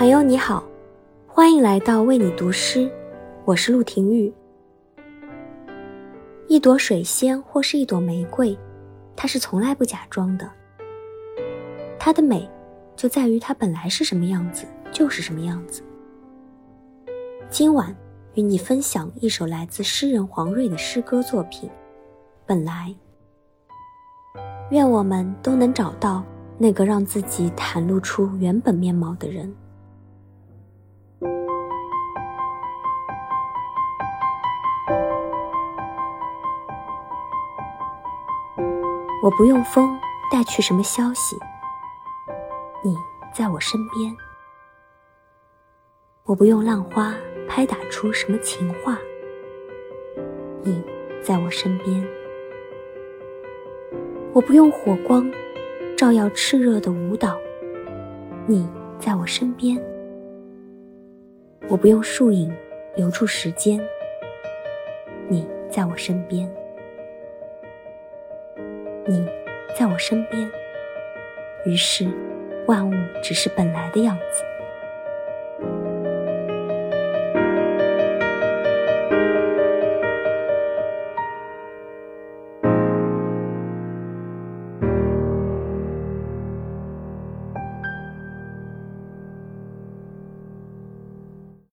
朋友你好，欢迎来到为你读诗，我是陆廷玉。一朵水仙或是一朵玫瑰，它是从来不假装的。它的美，就在于它本来是什么样子，就是什么样子。今晚与你分享一首来自诗人黄瑞的诗歌作品《本来》。愿我们都能找到那个让自己袒露出原本面貌的人。我不用风带去什么消息，你在我身边；我不用浪花拍打出什么情话，你在我身边；我不用火光照耀炽热的舞蹈，你在我身边；我不用树影留住时间，你在我身边。你在我身边，于是万物只是本来的样子。